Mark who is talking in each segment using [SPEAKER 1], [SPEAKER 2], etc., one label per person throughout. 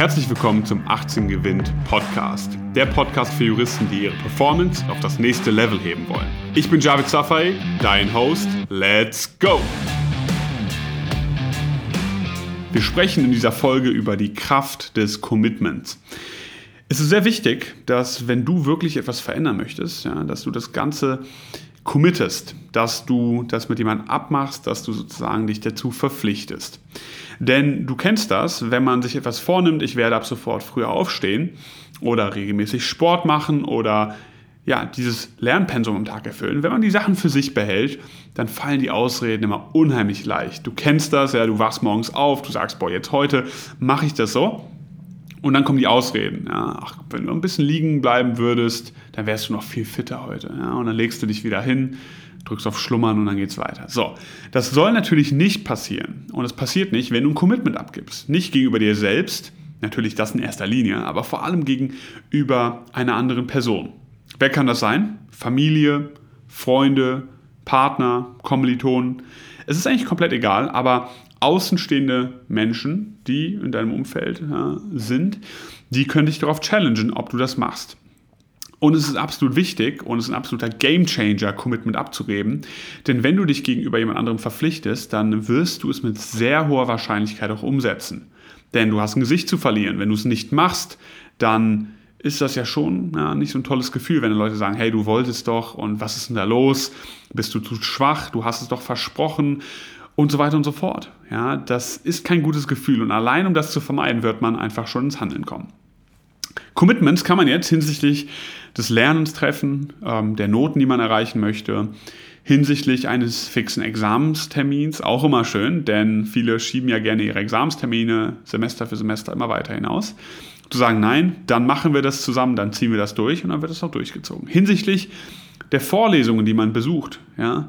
[SPEAKER 1] Herzlich willkommen zum 18 Gewinnt Podcast. Der Podcast für Juristen, die ihre Performance auf das nächste Level heben wollen. Ich bin Javid Safai, dein Host. Let's go! Wir sprechen in dieser Folge über die Kraft des Commitments. Es ist sehr wichtig, dass wenn du wirklich etwas verändern möchtest, ja, dass du das Ganze committest, dass du das mit jemandem abmachst, dass du sozusagen dich dazu verpflichtest. Denn du kennst das, wenn man sich etwas vornimmt, ich werde ab sofort früher aufstehen oder regelmäßig Sport machen oder ja, dieses Lernpensum am Tag erfüllen. Wenn man die Sachen für sich behält, dann fallen die Ausreden immer unheimlich leicht. Du kennst das, ja, du wachst morgens auf, du sagst, boah, jetzt heute mache ich das so. Und dann kommen die Ausreden. Ja, ach, wenn du ein bisschen liegen bleiben würdest, dann wärst du noch viel fitter heute. Ja, und dann legst du dich wieder hin, drückst auf Schlummern und dann geht's weiter. So, das soll natürlich nicht passieren. Und es passiert nicht, wenn du ein Commitment abgibst. Nicht gegenüber dir selbst, natürlich das in erster Linie, aber vor allem gegenüber einer anderen Person. Wer kann das sein? Familie, Freunde, Partner, Kommilitonen. Es ist eigentlich komplett egal, aber außenstehende Menschen, die in deinem Umfeld ja, sind, die können dich darauf challengen, ob du das machst. Und es ist absolut wichtig und es ist ein absoluter Gamechanger, Commitment abzugeben. Denn wenn du dich gegenüber jemand anderem verpflichtest, dann wirst du es mit sehr hoher Wahrscheinlichkeit auch umsetzen. Denn du hast ein Gesicht zu verlieren. Wenn du es nicht machst, dann ist das ja schon ja, nicht so ein tolles Gefühl, wenn Leute sagen, hey, du wolltest doch und was ist denn da los? Bist du zu schwach? Du hast es doch versprochen und so weiter und so fort. Ja, das ist kein gutes Gefühl und allein um das zu vermeiden, wird man einfach schon ins Handeln kommen. Commitments kann man jetzt hinsichtlich des Lernens treffen, ähm, der Noten, die man erreichen möchte, hinsichtlich eines fixen Examenstermins, auch immer schön, denn viele schieben ja gerne ihre Examenstermine Semester für Semester immer weiter hinaus. Zu sagen, nein, dann machen wir das zusammen, dann ziehen wir das durch und dann wird es auch durchgezogen. Hinsichtlich der Vorlesungen, die man besucht, ja,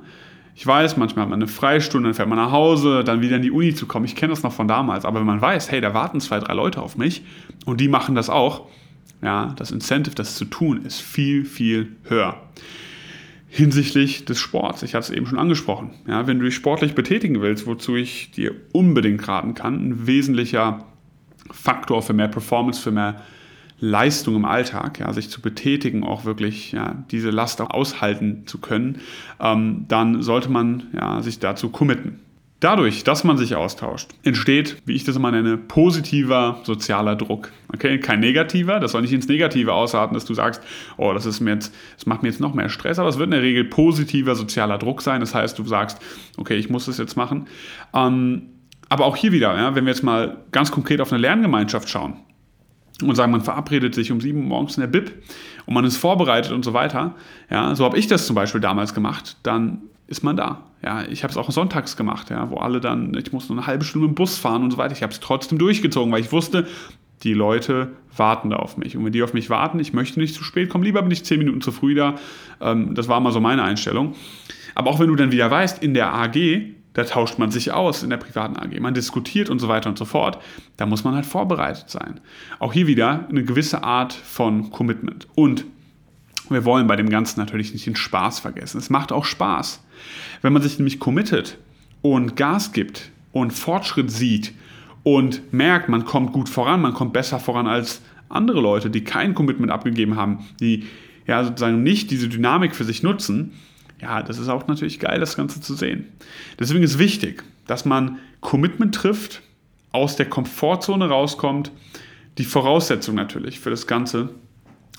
[SPEAKER 1] ich weiß, manchmal hat man eine Freistunde, dann fährt man nach Hause, dann wieder in die Uni zu kommen. Ich kenne das noch von damals. Aber wenn man weiß, hey, da warten zwei, drei Leute auf mich und die machen das auch, ja, das Incentive, das zu tun, ist viel, viel höher. Hinsichtlich des Sports, ich hatte es eben schon angesprochen. Ja, wenn du dich sportlich betätigen willst, wozu ich dir unbedingt raten kann, ein wesentlicher Faktor für mehr Performance, für mehr Leistung im Alltag, ja, sich zu betätigen, auch wirklich ja, diese Last auch aushalten zu können, ähm, dann sollte man ja, sich dazu committen. Dadurch, dass man sich austauscht, entsteht, wie ich das immer nenne, positiver sozialer Druck. Okay, kein negativer, das soll nicht ins Negative ausarten, dass du sagst, oh, das ist mir jetzt, das macht mir jetzt noch mehr Stress, aber es wird in der Regel positiver sozialer Druck sein. Das heißt, du sagst, okay, ich muss das jetzt machen. Ähm, aber auch hier wieder, ja, wenn wir jetzt mal ganz konkret auf eine Lerngemeinschaft schauen, und sagen, man verabredet sich um sieben morgens in der Bib und man ist vorbereitet und so weiter. Ja, so habe ich das zum Beispiel damals gemacht. Dann ist man da. Ja, ich habe es auch sonntags gemacht, ja, wo alle dann, ich musste eine halbe Stunde im Bus fahren und so weiter. Ich habe es trotzdem durchgezogen, weil ich wusste, die Leute warten da auf mich. Und wenn die auf mich warten, ich möchte nicht zu spät kommen, lieber bin ich zehn Minuten zu früh da. Ähm, das war mal so meine Einstellung. Aber auch wenn du dann wieder weißt, in der AG da tauscht man sich aus in der privaten AG, man diskutiert und so weiter und so fort. Da muss man halt vorbereitet sein. Auch hier wieder eine gewisse Art von Commitment. Und wir wollen bei dem Ganzen natürlich nicht den Spaß vergessen. Es macht auch Spaß. Wenn man sich nämlich committet und Gas gibt und Fortschritt sieht und merkt, man kommt gut voran, man kommt besser voran als andere Leute, die kein Commitment abgegeben haben, die ja sozusagen nicht diese Dynamik für sich nutzen, ja, das ist auch natürlich geil, das Ganze zu sehen. Deswegen ist wichtig, dass man Commitment trifft, aus der Komfortzone rauskommt. Die Voraussetzung natürlich für das Ganze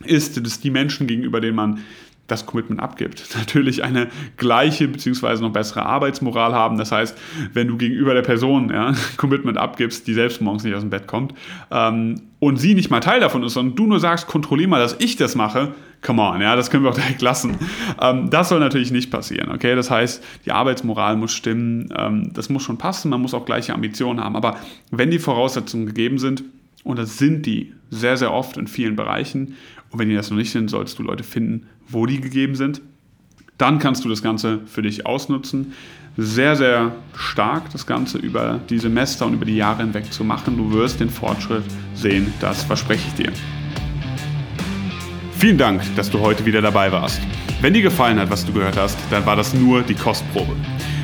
[SPEAKER 1] ist, dass die Menschen, gegenüber denen man das Commitment abgibt. Natürlich eine gleiche bzw. noch bessere Arbeitsmoral haben. Das heißt, wenn du gegenüber der Person ja, Commitment abgibst, die selbst morgens nicht aus dem Bett kommt ähm, und sie nicht mal Teil davon ist, sondern du nur sagst, kontrollier mal, dass ich das mache, come on, ja, das können wir auch direkt lassen. Ähm, das soll natürlich nicht passieren, okay? Das heißt, die Arbeitsmoral muss stimmen, ähm, das muss schon passen, man muss auch gleiche Ambitionen haben. Aber wenn die Voraussetzungen gegeben sind, und das sind die sehr, sehr oft in vielen Bereichen, und wenn die das noch nicht sind, solltest du Leute finden, wo die gegeben sind. Dann kannst du das Ganze für dich ausnutzen. Sehr, sehr stark das Ganze über die Semester und über die Jahre hinweg zu machen. Du wirst den Fortschritt sehen, das verspreche ich dir. Vielen Dank, dass du heute wieder dabei warst. Wenn dir gefallen hat, was du gehört hast, dann war das nur die Kostprobe.